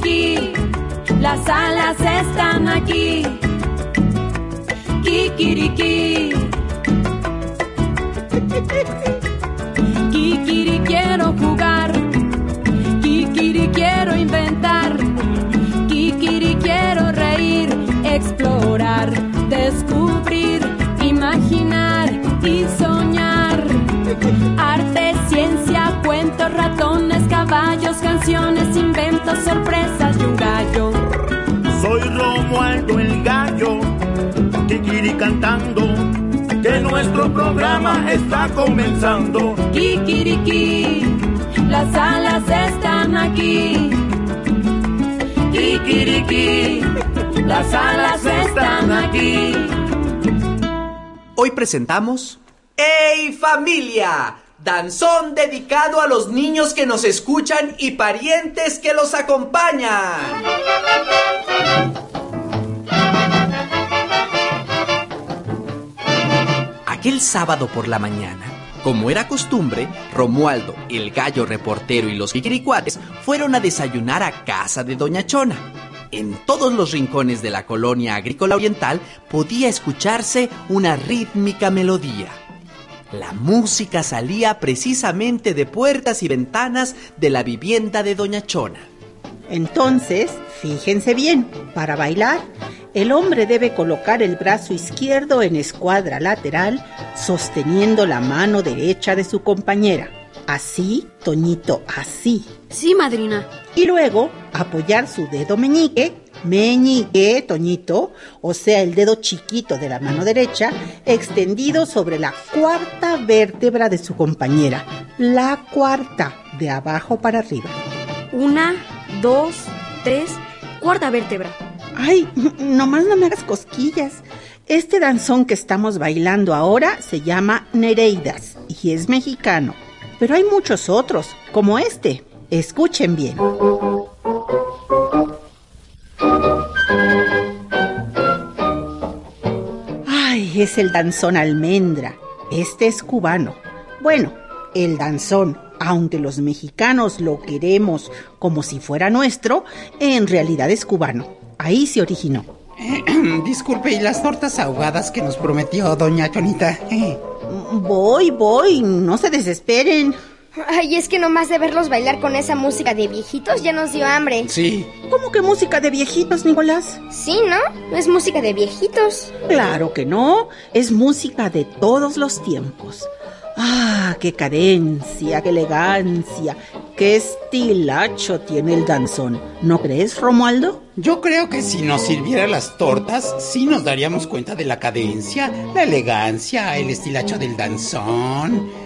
Kikiriki, las alas están aquí. Kikiriki. Kikiri quiero jugar. Kikiri quiero inventar. Kikiri quiero reír, explorar, descubrir, imaginar y soñar. Arte, ciencia, cuentos, ratones, caballos, canciones, inventos, sorpresas y un gallo. Soy Romualdo el gallo, Kikiri cantando, que nuestro programa está comenzando. Kikiriki, las alas están aquí. Kikiriki, las alas están aquí. Hoy presentamos ¡Ey familia! Danzón dedicado a los niños que nos escuchan y parientes que los acompañan. Aquel sábado por la mañana, como era costumbre, Romualdo, el gallo reportero y los kikiricuates fueron a desayunar a casa de Doña Chona. En todos los rincones de la colonia agrícola oriental podía escucharse una rítmica melodía. La música salía precisamente de puertas y ventanas de la vivienda de Doña Chona. Entonces, fíjense bien, para bailar, el hombre debe colocar el brazo izquierdo en escuadra lateral, sosteniendo la mano derecha de su compañera. Así, Toñito, así. Sí, madrina. Y luego apoyar su dedo meñique, meñique, Toñito, o sea, el dedo chiquito de la mano derecha, extendido sobre la cuarta vértebra de su compañera. La cuarta, de abajo para arriba. Una, dos, tres, cuarta vértebra. Ay, nomás no me hagas cosquillas. Este danzón que estamos bailando ahora se llama Nereidas y es mexicano. Pero hay muchos otros, como este. Escuchen bien. Es el danzón almendra. Este es cubano. Bueno, el danzón, aunque los mexicanos lo queremos como si fuera nuestro, en realidad es cubano. Ahí se originó. Disculpe, ¿y las tortas ahogadas que nos prometió doña Chonita? Voy, voy, no se desesperen. Ay, es que nomás de verlos bailar con esa música de viejitos ya nos dio hambre. Sí. ¿Cómo que música de viejitos, Nicolás? Sí, ¿no? No es música de viejitos. Claro que no, es música de todos los tiempos. Ah, qué cadencia, qué elegancia, qué estilacho tiene el danzón. ¿No crees, Romualdo? Yo creo que si nos sirviera las tortas, sí nos daríamos cuenta de la cadencia, la elegancia, el estilacho del danzón.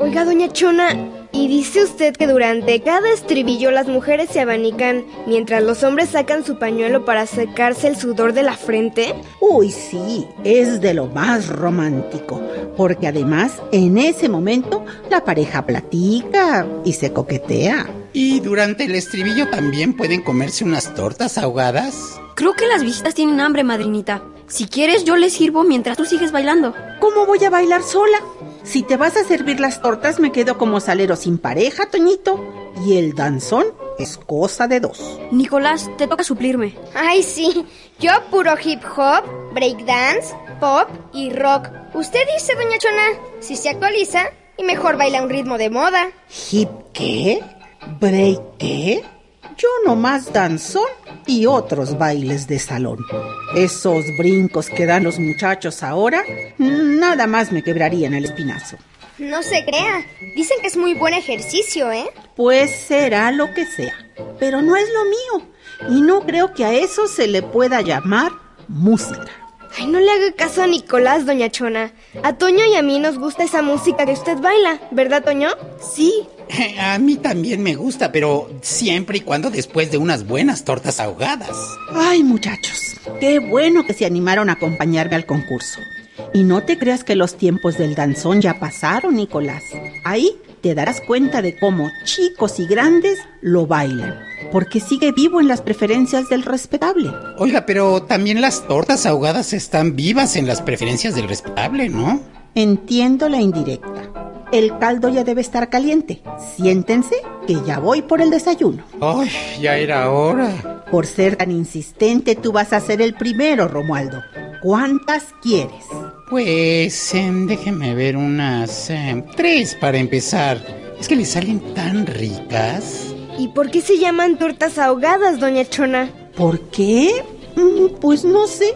Oiga, doña Chona, ¿y dice usted que durante cada estribillo las mujeres se abanican mientras los hombres sacan su pañuelo para secarse el sudor de la frente? Uy, sí, es de lo más romántico, porque además en ese momento la pareja platica y se coquetea. ¿Y durante el estribillo también pueden comerse unas tortas ahogadas? Creo que las visitas tienen hambre, madrinita. Si quieres, yo les sirvo mientras tú sigues bailando. ¿Cómo voy a bailar sola? Si te vas a servir las tortas, me quedo como salero sin pareja, Toñito. Y el danzón es cosa de dos. Nicolás, te toca suplirme. Ay, sí. Yo puro hip hop, breakdance, pop y rock. Usted dice, doña Chona, si se actualiza y mejor baila un ritmo de moda. ¿Hip qué? ¿Break qué? Yo nomás danzón y otros bailes de salón. Esos brincos que dan los muchachos ahora, nada más me quebrarían el espinazo. No se crea. Dicen que es muy buen ejercicio, ¿eh? Pues será lo que sea. Pero no es lo mío. Y no creo que a eso se le pueda llamar música. Ay, no le haga caso a Nicolás, doña Chona. A Toño y a mí nos gusta esa música que usted baila, ¿verdad, Toño? Sí. A mí también me gusta, pero siempre y cuando después de unas buenas tortas ahogadas. Ay, muchachos, qué bueno que se animaron a acompañarme al concurso. Y no te creas que los tiempos del danzón ya pasaron, Nicolás. Ahí te darás cuenta de cómo chicos y grandes lo bailan, porque sigue vivo en las preferencias del respetable. Oiga, pero también las tortas ahogadas están vivas en las preferencias del respetable, ¿no? Entiendo la indirecta. El caldo ya debe estar caliente. Siéntense, que ya voy por el desayuno. Ay, ya era hora. Por ser tan insistente, tú vas a ser el primero, Romualdo. ¿Cuántas quieres? Pues em, déjeme ver unas em, tres para empezar. Es que le salen tan ricas. ¿Y por qué se llaman tortas ahogadas, doña Chona? ¿Por qué? Mm, Pues no sé.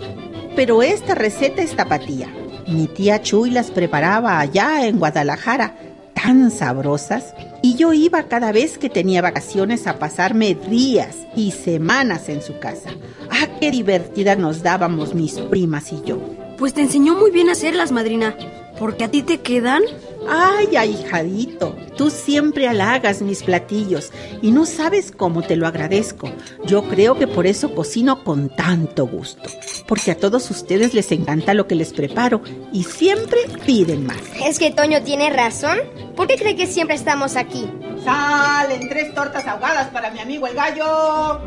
Pero esta receta es tapatía. Mi tía Chuy las preparaba allá en Guadalajara, tan sabrosas. Y yo iba cada vez que tenía vacaciones a pasarme días y semanas en su casa. ¡Ah, qué divertida nos dábamos mis primas y yo! Pues te enseñó muy bien a hacerlas, madrina. Porque a ti te quedan. Ay, ahijadito, tú siempre halagas mis platillos y no sabes cómo te lo agradezco. Yo creo que por eso cocino con tanto gusto, porque a todos ustedes les encanta lo que les preparo y siempre piden más. ¿Es que Toño tiene razón? ¿Por qué cree que siempre estamos aquí? Salen tres tortas ahogadas para mi amigo el gallo.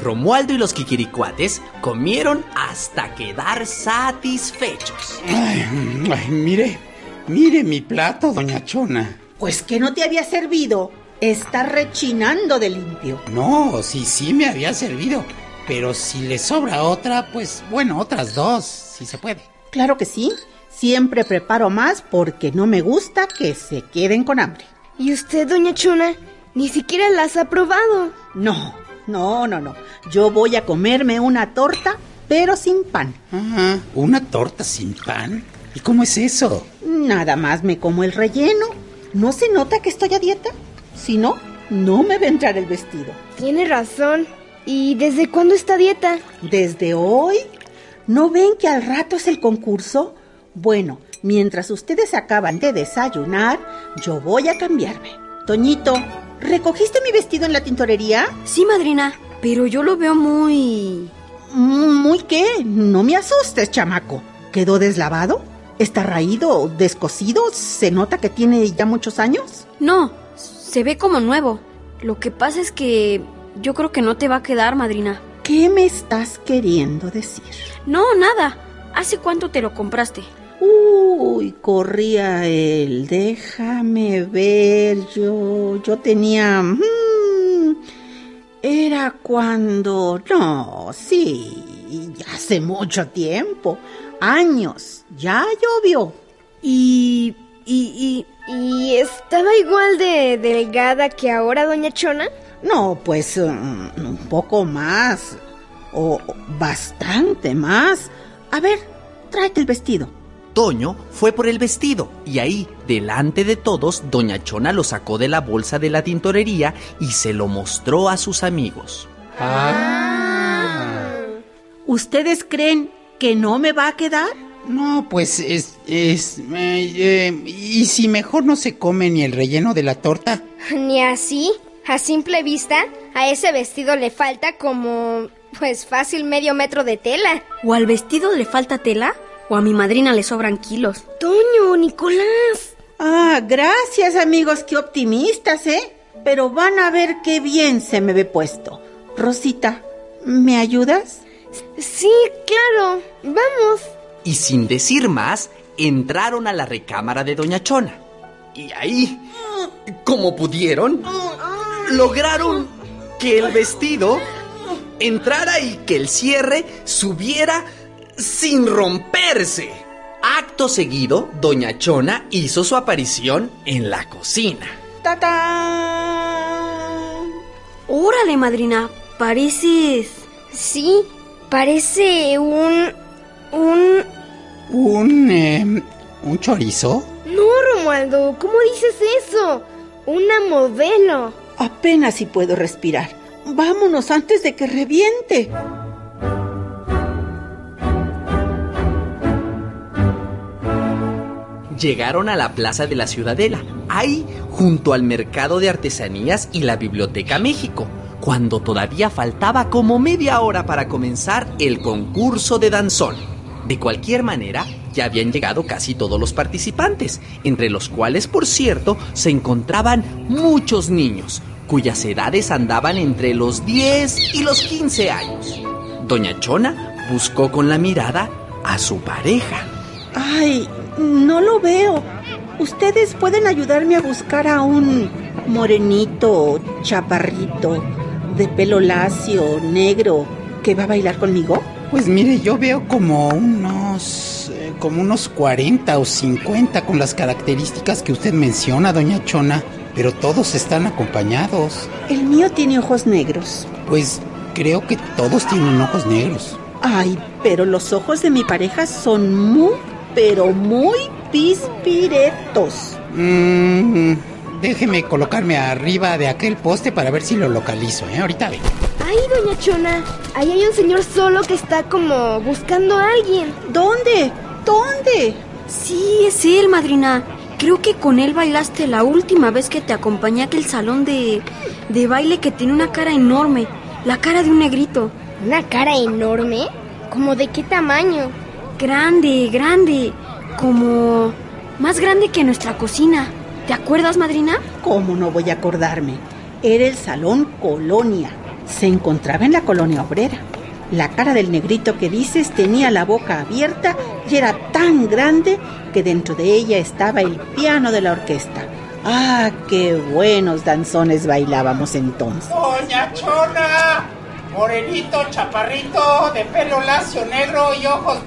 Romualdo y los Kikiricuates comieron hasta quedar satisfechos. Ay, ay, mire, mire mi plato, doña Chona. Pues que no te había servido. Está rechinando de limpio. No, sí, sí me había servido. Pero si le sobra otra, pues bueno, otras dos, si se puede. Claro que sí. Siempre preparo más porque no me gusta que se queden con hambre. ¿Y usted, doña Chona? Ni siquiera las ha probado. No, no, no, no. Yo voy a comerme una torta, pero sin pan. Ajá, ¿una torta sin pan? ¿Y cómo es eso? Nada más me como el relleno. ¿No se nota que estoy a dieta? Si no, no me va a entrar el vestido. Tiene razón. ¿Y desde cuándo está a dieta? ¿Desde hoy? ¿No ven que al rato es el concurso? Bueno, mientras ustedes acaban de desayunar, yo voy a cambiarme. Toñito, ¿recogiste mi vestido en la tintorería? Sí, madrina. Pero yo lo veo muy... Mm, ¿Muy qué? No me asustes, chamaco. ¿Quedó deslavado? ¿Está raído? ¿Descosido? ¿Se nota que tiene ya muchos años? No, se ve como nuevo. Lo que pasa es que yo creo que no te va a quedar, madrina. ¿Qué me estás queriendo decir? No, nada. ¿Hace cuánto te lo compraste? Uy, corría él. Déjame ver. Yo, yo tenía. mm, era cuando. No, sí. Hace mucho tiempo. Años. Ya llovió. Y... y... y... ¿Y estaba igual de delgada que ahora, doña Chona? No, pues mm, un poco más. O bastante más. A ver, tráete el vestido. Toño fue por el vestido y ahí, delante de todos, Doña Chona lo sacó de la bolsa de la tintorería y se lo mostró a sus amigos. Ah. ¿Ustedes creen que no me va a quedar? No, pues es... es eh, eh, ¿Y si mejor no se come ni el relleno de la torta? Ni así. A simple vista, a ese vestido le falta como... pues fácil medio metro de tela. ¿O al vestido le falta tela? ¿O a mi madrina le sobran kilos? Toño, Nicolás. Ah, gracias amigos, qué optimistas, ¿eh? Pero van a ver qué bien se me ve puesto. Rosita, ¿me ayudas? Sí, claro. Vamos. Y sin decir más, entraron a la recámara de Doña Chona. Y ahí, como pudieron, lograron que el vestido entrara y que el cierre subiera sin romperse. Acto seguido, Doña Chona hizo su aparición en la cocina. ¡Tatán! Órale, madrina. Pareces... Sí, parece un... un... ¿Un... eh, un chorizo? No, Romualdo, ¿cómo dices eso? Una modelo. Apenas si puedo respirar. Vámonos antes de que reviente. Llegaron a la plaza de la Ciudadela, ahí junto al mercado de artesanías y la Biblioteca México, cuando todavía faltaba como media hora para comenzar el concurso de danzón. De cualquier manera, ya habían llegado casi todos los participantes, entre los cuales, por cierto, se encontraban muchos niños, cuyas edades andaban entre los 10 y los 15 años. Doña Chona buscó con la mirada a su pareja. Ay, no lo veo. ¿Ustedes pueden ayudarme a buscar a un morenito, chaparrito, de pelo lacio, negro, que va a bailar conmigo? Pues mire, yo veo como unos... eh, como unos 40 o 50 con las características que usted menciona, doña Chona. Pero todos están acompañados. El mío tiene ojos negros. Pues creo que todos tienen ojos negros. Ay, pero los ojos de mi pareja son muy, pero muy pispiretos. Mm, déjeme colocarme arriba de aquel poste para ver si lo localizo, ¿eh? Ahorita ve. Ay, doña Chona, ahí hay un señor solo que está como buscando a alguien. ¿Dónde? ¿Dónde? Sí, es él, madrina. Creo que con él bailaste la última vez que te acompañé a aquel salón de, de baile que tiene una cara enorme. La cara de un negrito. ¿Una cara enorme? ¿Como de qué tamaño? Grande, grande. Como... más grande que nuestra cocina. ¿Te acuerdas, madrina? ¿Cómo no voy a acordarme? Era el Salón Colonia. Se encontraba en la colonia obrera. La cara del negrito que dices tenía la boca abierta y era tan grande que dentro de ella estaba el piano de la orquesta. ¡Ah, qué buenos danzones bailábamos entonces! Doña Chona, morenito, chaparrito, de pelo lacio negro y ojos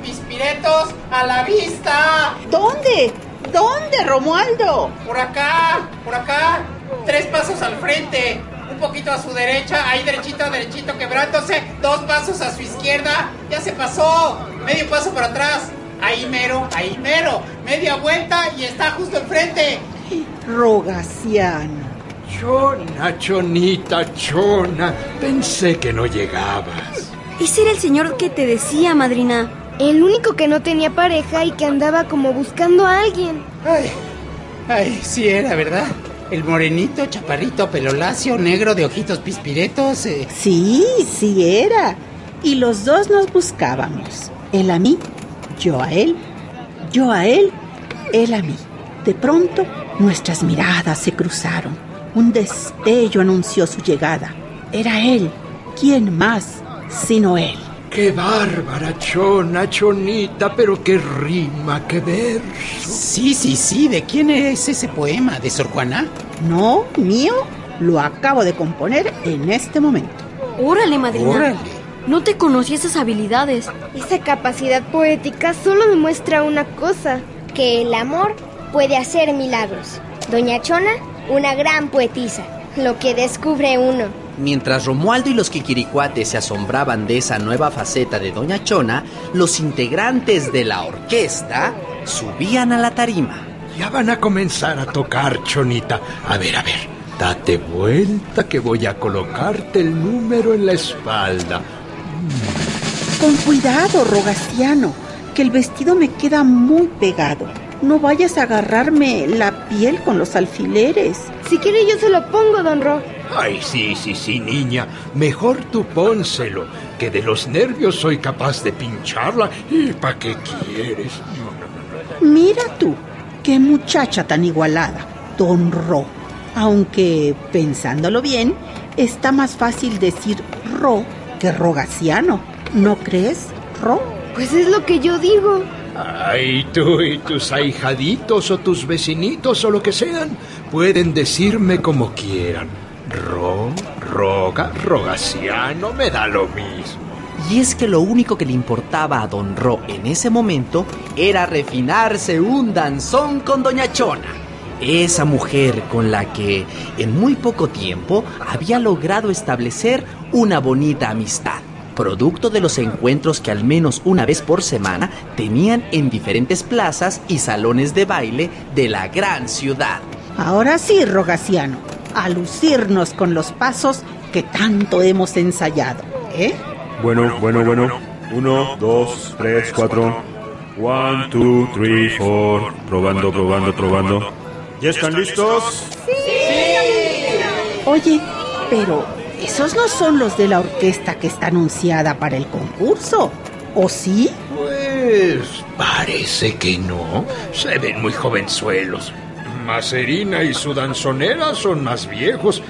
a la vista. ¿Dónde? ¿Dónde, Romualdo? Por acá, por acá, tres pasos al frente, un poquito a su derecha, ahí derechito, derechito, quebrándose, dos pasos a su izquierda, ya se pasó, medio paso para atrás, ahí mero, ahí mero, media vuelta y está justo enfrente. Rogaciano. Chona, chonita, chona. Pensé que no llegabas. Ese era el señor que te decía, madrina. El único que no tenía pareja y que andaba como buscando a alguien. Ay, ay, sí era, ¿verdad? El morenito, chaparrito, pelo lacio, negro de ojitos pispiretos. eh. Sí, sí era. Y los dos nos buscábamos. Él a mí, yo a él, yo a él, él a mí. De pronto, nuestras miradas se cruzaron. Un destello anunció su llegada. Era él. ¿Quién más sino él? Qué bárbara, chona, chonita, pero qué rima, qué verso. Sí, sí, sí, ¿de quién es ese poema? ¿De Sor Juana? No, mío, lo acabo de componer en este momento. Órale, madrina. Órale. No te conocí esas habilidades. Esa capacidad poética solo demuestra una cosa. Que el amor puede hacer milagros. Doña Chona, una gran poetisa. Lo que descubre uno. Mientras Romualdo y los Quiquiricuates se asombraban de esa nueva faceta de Doña Chona, los integrantes de la orquesta subían a la tarima. Ya van a comenzar a tocar, chonita. A ver, a ver. Date vuelta que voy a colocarte el número en la espalda. Con cuidado, Rogaciano, que el vestido me queda muy pegado. No vayas a agarrarme la piel con los alfileres. Si quiere yo se lo pongo, don Ro. Ay, sí, sí, sí, niña. Mejor tú pónselo, que de los nervios soy capaz de pincharla. ¿Y para qué quieres? No, no, no, no. Mira tú, qué muchacha tan igualada, don Ro. Aunque, pensándolo bien, está más fácil decir Ro que Rogaciano. ¿No crees, Ro? Pues es lo que yo digo. Ay, tú y tus ahijaditos o tus vecinitos o lo que sean, pueden decirme como quieran. Ro, roga, rogaciano, me da lo mismo. Y es que lo único que le importaba a Don Ro en ese momento era refinarse un danzón con Doña Chona. Esa mujer con la que en muy poco tiempo había logrado establecer una bonita amistad, producto de los encuentros que al menos una vez por semana tenían en diferentes plazas y salones de baile de la gran ciudad. Ahora sí, Rogaciano, a lucirnos con los pasos que tanto hemos ensayado, ¿eh? Bueno, bueno, bueno. Uno, dos, tres, cuatro. One, two, three, four. Probando, probando, probando. ¿Ya están listos? Oye, pero esos no son los de la orquesta que está anunciada para el concurso, ¿o sí? Pues parece que no. Se ven muy jovenzuelos. Macerina y su danzonera son más viejos.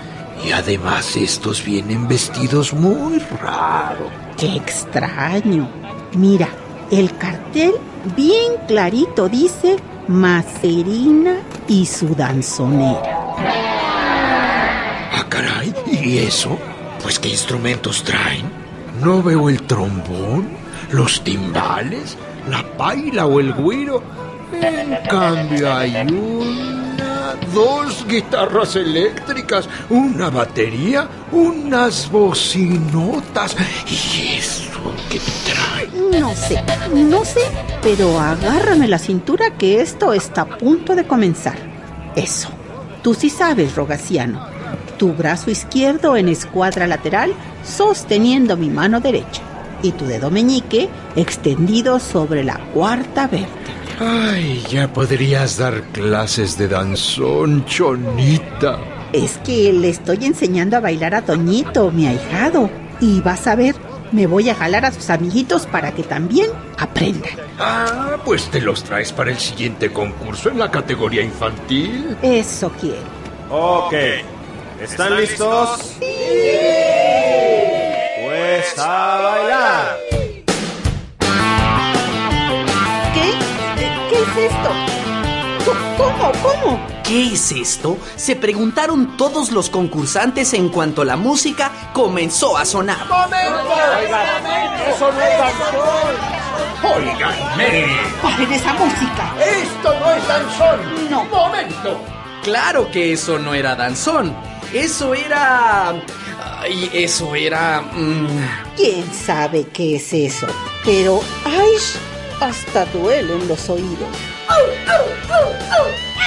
Y además estos vienen vestidos muy raro. Qué extraño. Mira, el cartel bien clarito dice Macerina y su danzonera. Ah, caray, ¿y eso? Pues qué instrumentos traen. No veo el trombón, los timbales, la paila o el güiro. En cambio hay una, dos guitarras eléctricas, una batería, unas bocinotas. ¿Y eso qué trae? No sé, no sé, pero agárrame la cintura que esto está a punto de comenzar. Eso. Tú sí sabes, Rogaciano. Tu brazo izquierdo en escuadra lateral sosteniendo mi mano derecha y tu dedo meñique extendido sobre la cuarta vértebra. Ay, ya podrías dar clases de danzón, chonita. Es que le estoy enseñando a bailar a Toñito, mi ahijado. Y vas a ver, me voy a jalar a sus amiguitos para que también aprendan. Ah, pues te los traes para el siguiente concurso en la categoría infantil. Eso quiero. Ok. ¿Están listos? Pues a bailar. ¿Qué? ¿Qué es esto? ¿Cómo? ¿Cómo? ¿Qué es esto? Se preguntaron todos los concursantes en cuanto la música comenzó a sonar. ¡Eso no es danzón! ¡Óiganme! ¡Paren esa música! ¡Esto no es danzón! No. ¡Momento! Claro que eso no era danzón. Eso era... Ay, eso era... mm, ¿Quién sabe qué es eso? Pero, ¡ay! Hasta duelen los oídos.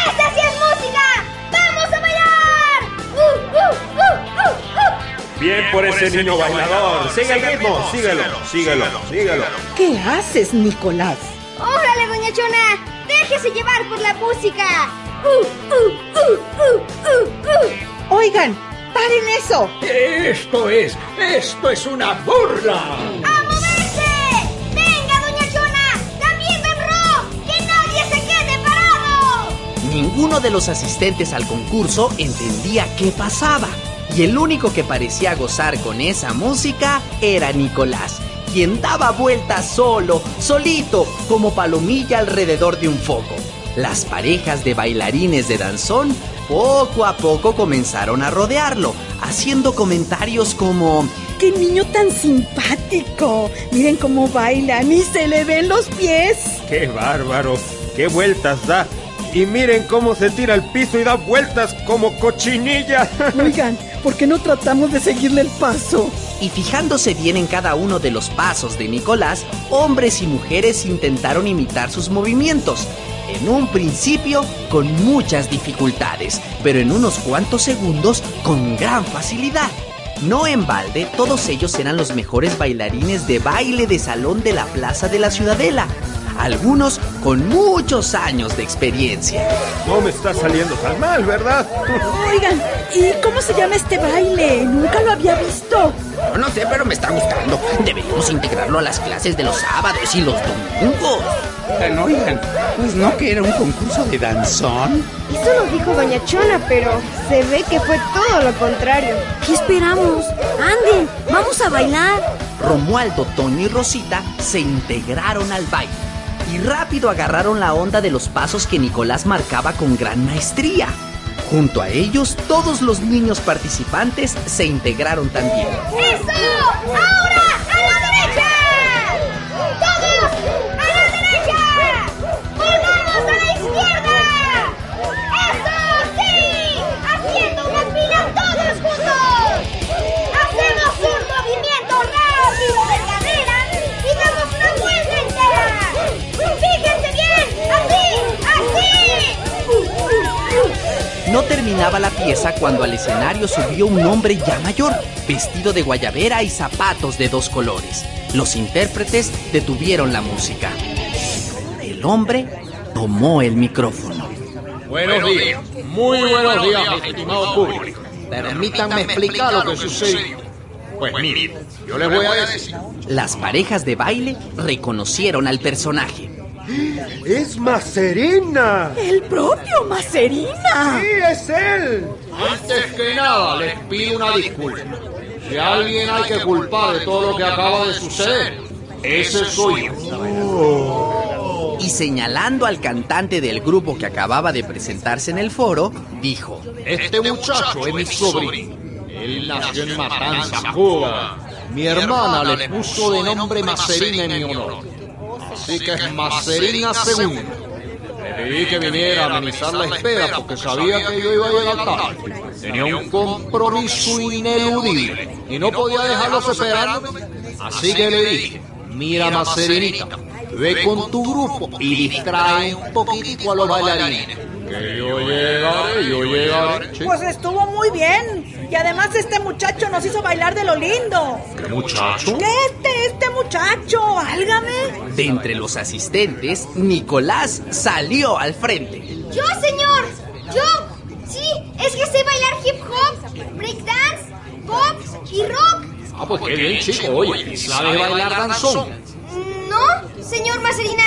¡Esa sí es música! ¡Vamos a bailar! ¡Uh, uh, uh, uh, uh! Bien por ese niño bailador. Sigue el ritmo. Síguelo, síguelo, síguelo. ¿Qué haces, Nicolás? ¡Órale, doña Chona! ¡Déjese llevar por la música! ¡Uh, uh, uh, uh, uh, uh! Oigan, paren eso. ¡Esto es! ¡Esto es una burla! ¡A moverse! ¡Venga, doña Chona! ¡También don Ro! ¡Que nadie se quede parado! Ninguno de los asistentes al concurso entendía qué pasaba. Y el único que parecía gozar con esa música era Nicolás, quien daba vueltas solo, solito, como palomilla alrededor de un foco. Las parejas de bailarines de danzón poco a poco comenzaron a rodearlo, haciendo comentarios como... ¡Qué niño tan simpático! Miren cómo baila, ni se le ven los pies. ¡Qué bárbaro! ¡Qué vueltas da! Y miren cómo se tira al piso y da vueltas como cochinilla. Oigan, ¿por qué no tratamos de seguirle el paso? Y fijándose bien en cada uno de los pasos de Nicolás, hombres y mujeres intentaron imitar sus movimientos. En un principio con muchas dificultades, pero en unos cuantos segundos con gran facilidad. No en balde, todos ellos eran los mejores bailarines de baile de salón de la Plaza de la Ciudadela. Algunos con muchos años de experiencia. No me está saliendo tan mal, ¿verdad? Oigan, ¿y cómo se llama este baile? Nunca lo había visto. Yo no sé, pero me está gustando. Deberíamos integrarlo a las clases de los sábados y los domingos. Oigan, oigan, pues no que era un concurso de danzón. Eso nos dijo doña Chona, pero se ve que fue todo lo contrario. ¿Qué esperamos? Anden, vamos a bailar. Romualdo, Toño y Rosita se integraron al baile y rápido agarraron la onda de los pasos que Nicolás marcaba con gran maestría. Junto a ellos, todos los niños participantes se integraron también. ¡Eso! ¡Ahora! Terminaba la pieza cuando al escenario subió un hombre ya mayor, vestido de guayabera y zapatos de dos colores. Los intérpretes detuvieron la música. El hombre tomó el micrófono. Buenos días, muy buenos días, estimado público. Permítanme explicar lo que sucedió. Pues miren, yo les voy a decir. Las parejas de baile reconocieron al personaje. ¡Es Macerina! ¡El propio Macerina! ¡Sí, es él! Antes que nada, les pido una disculpa. Si alguien hay que culpar de todo lo que acaba de suceder, ese soy yo. Y señalando al cantante del grupo que acababa de presentarse en el foro, dijo: Este muchacho es mi sobrino. Él nació en Matanza, Cuba. Mi hermana le puso de nombre Macerina en mi honor. Así que es Macerina II. Le pedí que viniera a amenizar la espera porque sabía que yo iba a llegar tarde. Tenía un compromiso ineludible y no podía dejarlos esperando. Así que le dije, mira Macerinita, ve con tu grupo y distrae un poquitico a los bailarines. Que yo llegaré, yo llegaré. Pues estuvo muy bien. Y además este muchacho nos hizo bailar de lo lindo. ¿Qué muchacho? Este, este muchacho, álgame. De entre los asistentes, Nicolás salió al frente. Yo, señor. Yo. Sí, es que sé bailar hip hop, breakdance, pop y rock. Ah, pues qué bien, chico. Oye, ¿sabes bailar danzón? No, señor Macerina,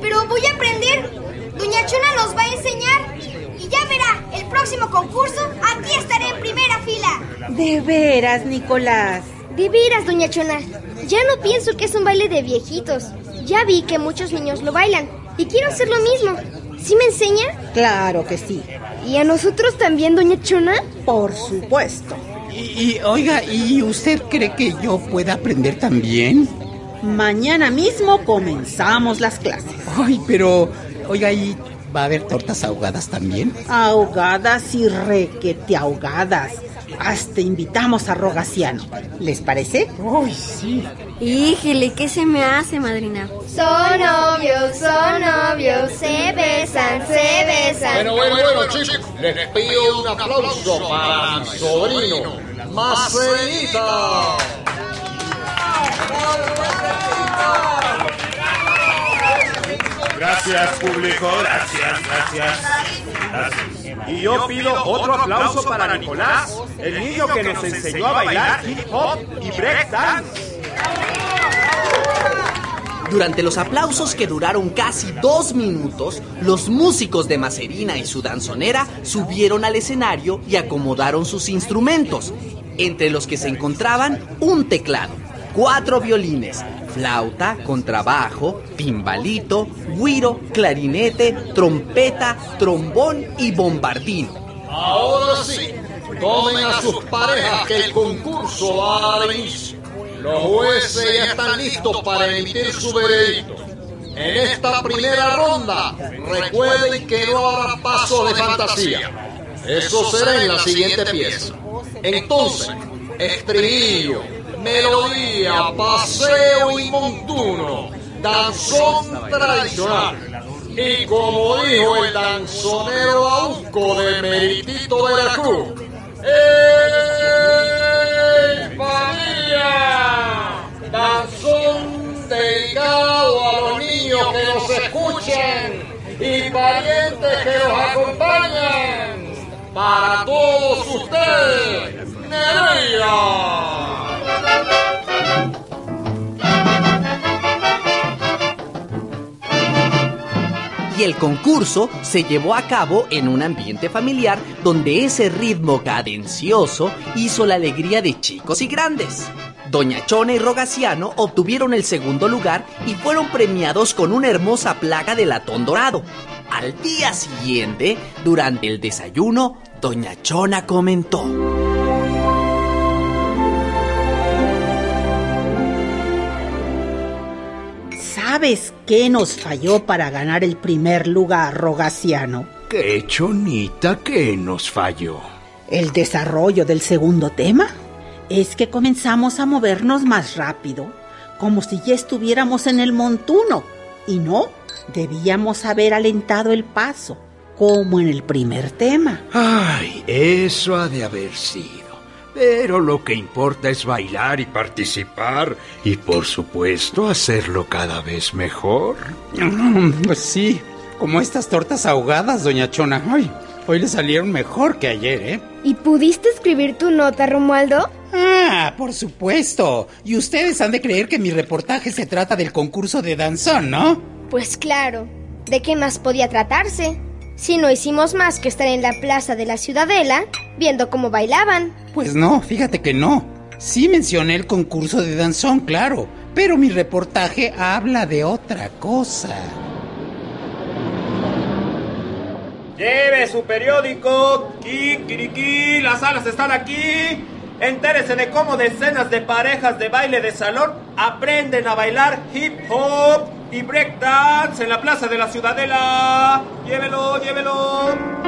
pero voy a aprender. Doña Chona nos va a enseñar. Y ya verá, el próximo concurso, aquí estaré en primera fila. De veras, Nicolás. De veras, doña Chona. Ya no pienso que es un baile de viejitos. Ya vi que muchos niños lo bailan. Y quiero hacer lo mismo. ¿Sí me enseña? Claro que sí. ¿Y a nosotros también, doña Chona? Por supuesto. Y, y, oiga, ¿y usted cree que yo pueda aprender también? Mañana mismo comenzamos las clases. Ay, pero, oiga, ¿y va a haber tortas ahogadas también? Ahogadas y requete ahogadas. Hasta invitamos a Rogaciano. ¿Les parece? Ay, sí. Híjole, ¿qué se me hace, madrina? Son novios, son novios, se besan, se besan. Bueno, bueno, bueno, chicos, les pido un aplauso para mi sobrino, Marcelita. Gracias, público. Gracias, gracias. Y yo pido otro aplauso para Nicolás, el niño que nos enseñó a bailar hip hop y break dance. Durante los aplausos que duraron casi dos minutos, los músicos de Macerina y su danzonera subieron al escenario y acomodaron sus instrumentos, entre los que se encontraban un teclado, cuatro violines, flauta, contrabajo, timbalito, guiro, clarinete, trompeta, trombón y bombardino. Ahora sí, tomen a sus parejas que el concurso va a dar. Los jueces ya están listos para emitir su veredicto. En esta primera ronda, recuerden que no habrá pasos de fantasía. Eso será en la siguiente pieza. Entonces, estribillo, melodía, paseo y montuno, danzón tradicional. Y como dijo el danzonero Auco de Meritito Veracruz, ¡Ey, familia! Danzón dedicado a los niños que nos escuchan y parientes que nos acompañan. Para todos ustedes, Nereida. Y el concurso se llevó a cabo en un ambiente familiar donde ese ritmo cadencioso hizo la alegría de chicos y grandes. Doña Chona y Rogaciano obtuvieron el segundo lugar y fueron premiados con una hermosa placa de latón dorado. Al día siguiente, durante el desayuno, Doña Chona comentó. ¿Sabes qué nos falló para ganar el primer lugar, Rogaciano? ¡Qué chonita que nos falló! El desarrollo del segundo tema es que comenzamos a movernos más rápido, como si ya estuviéramos en el montuno. Y no, debíamos haber alentado el paso, como en el primer tema. Ay, eso ha de haber sido. Pero lo que importa es bailar y participar y por supuesto hacerlo cada vez mejor. Pues sí, como estas tortas ahogadas, doña Chona. Ay, hoy le salieron mejor que ayer, ¿eh? ¿Y pudiste escribir tu nota, Romualdo? Ah, por supuesto. Y ustedes han de creer que mi reportaje se trata del concurso de danzón, ¿no? Pues claro. ¿De qué más podía tratarse? Si no hicimos más que estar en la plaza de la Ciudadela viendo cómo bailaban. Pues no, fíjate que no. Sí mencioné el concurso de danzón, claro, pero mi reportaje habla de otra cosa. Lleve su periódico, Kikiriki, las salas están aquí. Entérese de cómo decenas de parejas de baile de salón aprenden a bailar hip hop y breakdance en la plaza de la Ciudadela. Llévelo, llévelo.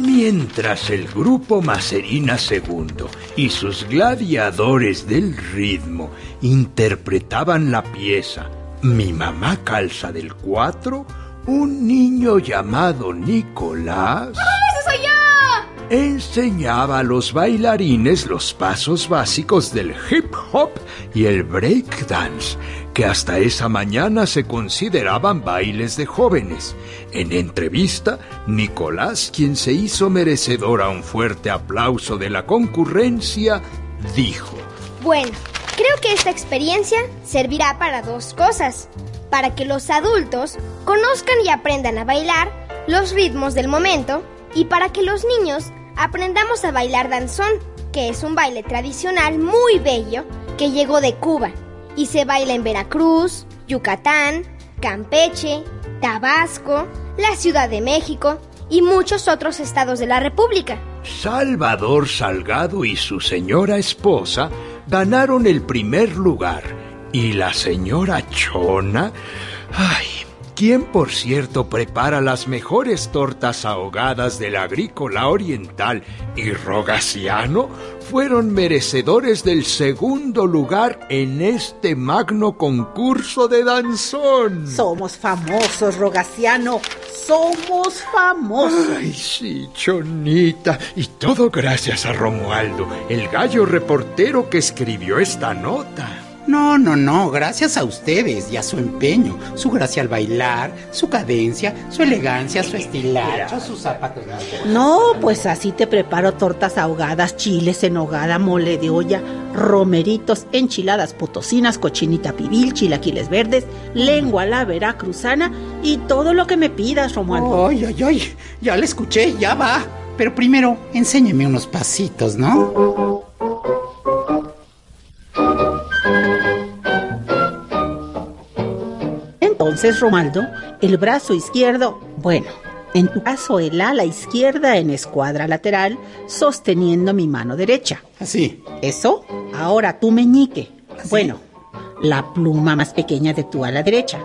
Mientras el grupo Macerina II y sus gladiadores del ritmo interpretaban la pieza Mi mamá calza del 4, un niño llamado Nicolás. Enseñaba a los bailarines los pasos básicos del hip hop y el break dance, que hasta esa mañana se consideraban bailes de jóvenes. En entrevista, Nicolás, quien se hizo merecedor a un fuerte aplauso de la concurrencia, dijo, Bueno, creo que esta experiencia servirá para dos cosas. Para que los adultos conozcan y aprendan a bailar los ritmos del momento y para que los niños aprendamos a bailar danzón, que es un baile tradicional muy bello que llegó de Cuba y se baila en Veracruz, Yucatán, Campeche, Tabasco, la Ciudad de México y muchos otros estados de la República. Salvador Salgado y su señora esposa ganaron el primer lugar y la señora Chona, ay, quien por cierto prepara las mejores tortas ahogadas del agrícola oriental y rogaciano, fueron merecedores del segundo lugar en este magno concurso de danzón. Somos famosos, Rogaciano. Somos famosos. Ay, sí, Chonita. Y todo gracias a Romualdo, el gallo reportero que escribió esta nota. No, no, no, gracias a ustedes y a su empeño, su gracia al bailar, su cadencia, su elegancia, su estilacho, sus zapatos. No, pues así te preparo tortas ahogadas, chiles en hogada, mole de olla, romeritos, enchiladas potosinas, cochinita pibil, chilaquiles verdes, lengua la veracruzana y todo lo que me pidas, Romualdo. Ay, ay, ay, ya la escuché, ya va. Pero primero, enséñeme unos pasitos, ¿no? Entonces, Romaldo, el brazo izquierdo, bueno, en tu caso el ala izquierda en escuadra lateral, sosteniendo mi mano derecha. Así. Eso, ahora tu meñique. Bueno, la pluma más pequeña de tu ala derecha.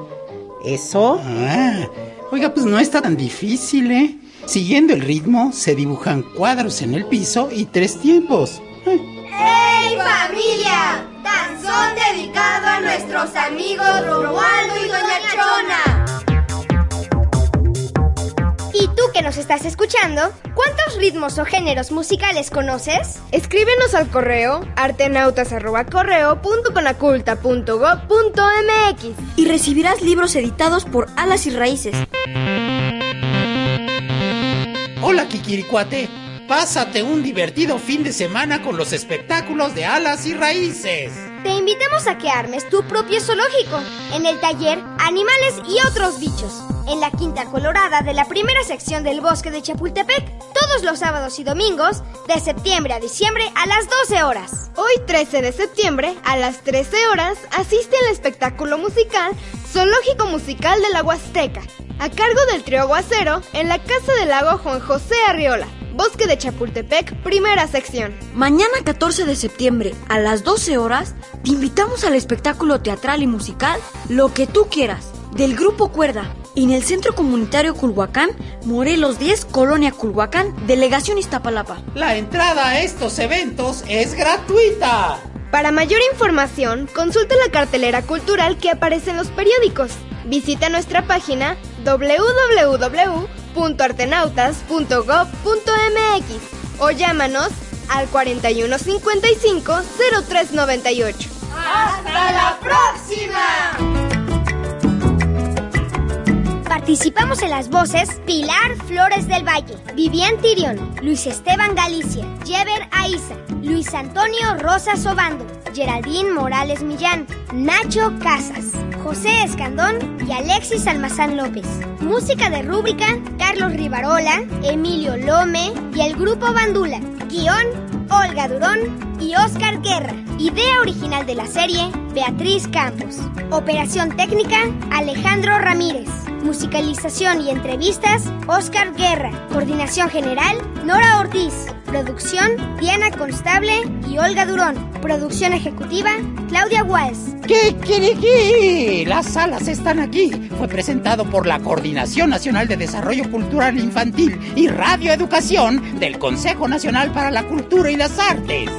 Eso. Ah, oiga, pues no está tan difícil, ¿eh? Siguiendo el ritmo, se dibujan cuadros en el piso y tres tiempos. ¡Hey familia! Danzón dedicado a nuestros amigos Romualdo y Doña Chona. ¿Y tú que nos estás escuchando? ¿Cuántos ritmos o géneros musicales conoces? Escríbenos al correo artenautas.correo.conaculta.gov.mx Y recibirás libros editados por Alas y Raíces. Hola, Kikiricuate. Pásate un divertido fin de semana con los espectáculos de alas y raíces. Te invitamos a que armes tu propio zoológico en el taller Animales y otros bichos, en la Quinta Colorada de la primera sección del bosque de Chapultepec, todos los sábados y domingos, de septiembre a diciembre a las 12 horas. Hoy 13 de septiembre, a las 13 horas, asiste al espectáculo musical Zoológico Musical de la Huasteca, a cargo del trío Aguacero en la Casa del Lago Juan José Arriola. Bosque de Chapultepec, primera sección. Mañana 14 de septiembre a las 12 horas te invitamos al espectáculo teatral y musical Lo que tú quieras del grupo Cuerda en el Centro Comunitario Culhuacán, Morelos 10, Colonia Culhuacán, Delegación Iztapalapa. La entrada a estos eventos es gratuita. Para mayor información, consulta la cartelera cultural que aparece en los periódicos. Visita nuestra página www.artenautas.gov.mx o llámanos al 4155 0398. ¡Hasta la próxima! Participamos en las voces Pilar Flores del Valle, Vivian Tirión, Luis Esteban Galicia, Jever Aiza, Luis Antonio Rosas Obando, Geraldine Morales Millán, Nacho Casas, José Escandón y Alexis Almazán López. Música de rúbrica, Carlos Rivarola, Emilio Lome y el grupo Bandula. Guión, Olga Durón y Oscar Guerra. Idea original de la serie, Beatriz Campos. Operación técnica, Alejandro Ramírez. Musicalización y entrevistas, Oscar Guerra. Coordinación general, Nora Ortiz. Producción, Diana Constable y Olga Durón. Producción ejecutiva, Claudia Walls. ¿Qué que? Las salas están aquí. Fue presentado por la Coordinación Nacional de Desarrollo Cultural Infantil y Radio Educación del Consejo Nacional para la Cultura y las Artes.